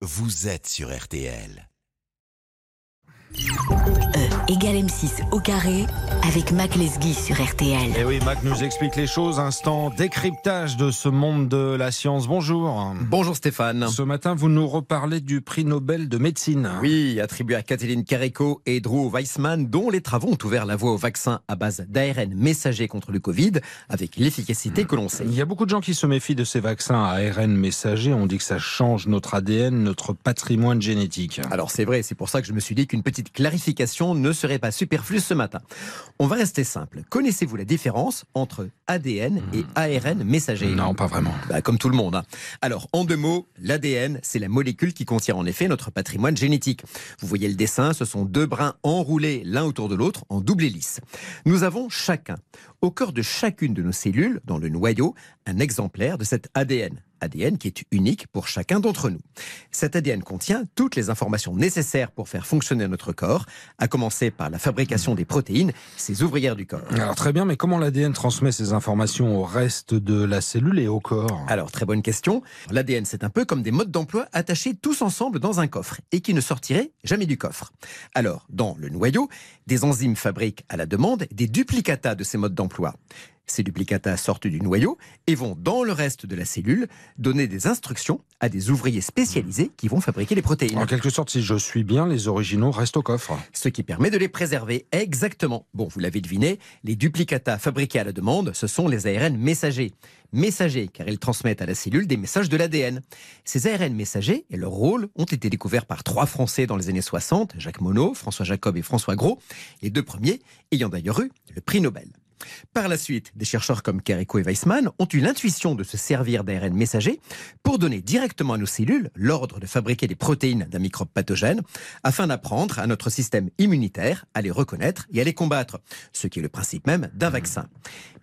vous êtes sur RTL. Égale M6 au carré avec Mac Lesguy sur RTL. Et oui, Mac nous explique les choses. Instant décryptage de ce monde de la science. Bonjour. Bonjour Stéphane. Ce matin, vous nous reparlez du prix Nobel de médecine. Oui, attribué à Kathleen Carico et Drew Weissman, dont les travaux ont ouvert la voie au vaccin à base d'ARN messager contre le Covid, avec l'efficacité que l'on sait. Il y a beaucoup de gens qui se méfient de ces vaccins à ARN messager. On dit que ça change notre ADN, notre patrimoine génétique. Alors c'est vrai, c'est pour ça que je me suis dit qu'une petite clarification ne serait pas superflue ce matin. On va rester simple. Connaissez-vous la différence entre ADN et ARN messager? Non, pas vraiment. Bah, comme tout le monde. hein. Alors, en deux mots, l'ADN, c'est la molécule qui contient en effet notre patrimoine génétique. Vous voyez le dessin, ce sont deux brins enroulés l'un autour de l'autre en double hélice. Nous avons chacun, au cœur de chacune de nos cellules, dans le noyau, un exemplaire de cet ADN. ADN qui est unique pour chacun d'entre nous. Cet ADN contient toutes les informations nécessaires pour faire fonctionner notre corps, à commencer par la fabrication des protéines, ces ouvrières du corps. Alors très bien, mais comment l'ADN transmet ces informations au reste de la cellule et au corps? Alors, très bonne question. L'ADN, c'est un peu comme des modes d'emploi attachés tous ensemble dans un coffre et qui ne sortiraient jamais du coffre. Alors, dans le noyau, des enzymes fabriquent à la demande des duplicata de ces modes d'emploi. Ces duplicata sortent du noyau et vont dans le reste de la cellule donner des instructions à des ouvriers spécialisés qui vont fabriquer les protéines. En quelque sorte, si je suis bien, les originaux restent au coffre. Ce qui permet de les préserver. Exactement. Bon, vous l'avez deviné, les duplicata fabriqués à la demande, ce sont les ARN messagers. Messagers, car ils transmettent à la cellule des messages de l'ADN. Ces ARN messagers et leur rôle ont été découverts par trois Français dans les années 60, Jacques Monod, François Jacob et François Gros, les deux premiers ayant d'ailleurs eu le prix Nobel. Par la suite, des chercheurs comme Carico et Weissman ont eu l'intuition de se servir d'ARN messager pour donner directement à nos cellules l'ordre de fabriquer des protéines d'un microbe pathogène afin d'apprendre à notre système immunitaire à les reconnaître et à les combattre, ce qui est le principe même d'un vaccin.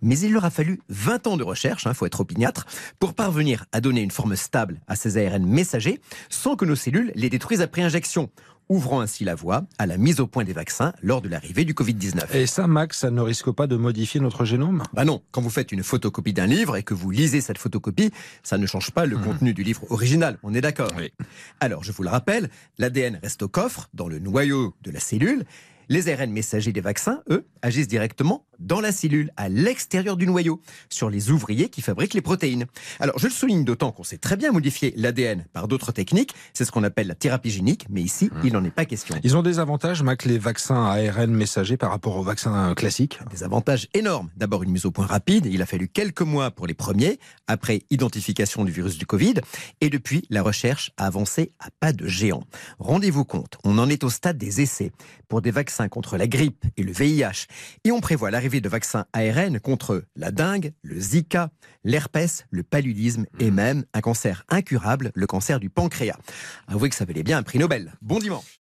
Mais il leur a fallu 20 ans de recherche, il faut être opiniâtre, pour parvenir à donner une forme stable à ces ARN messagers sans que nos cellules les détruisent après injection ouvrant ainsi la voie à la mise au point des vaccins lors de l'arrivée du Covid-19. Et ça, Max, ça ne risque pas de modifier notre génome? Bah non, quand vous faites une photocopie d'un livre et que vous lisez cette photocopie, ça ne change pas le contenu du livre original, on est d'accord Oui. Alors, je vous le rappelle, l'ADN reste au coffre, dans le noyau de la cellule. Les ARN messagers des vaccins, eux, agissent directement dans la cellule, à l'extérieur du noyau, sur les ouvriers qui fabriquent les protéines. Alors, je le souligne d'autant qu'on sait très bien modifier l'ADN par d'autres techniques. C'est ce qu'on appelle la thérapie génique, mais ici, il n'en est pas question. Ils ont des avantages, Mac, les vaccins ARN messagers par rapport aux vaccins classiques Des avantages énormes. D'abord, une mise au point rapide. Il a fallu quelques mois pour les premiers, après identification du virus du Covid. Et depuis, la recherche a avancé à pas de géant. Rendez-vous compte, on en est au stade des essais pour des vaccins contre la grippe et le VIH. Et on prévoit l'arrivée de vaccins ARN contre la dengue, le Zika, l'herpès, le paludisme et même un cancer incurable, le cancer du pancréas. Avouez que ça valait bien un prix Nobel. Bon dimanche.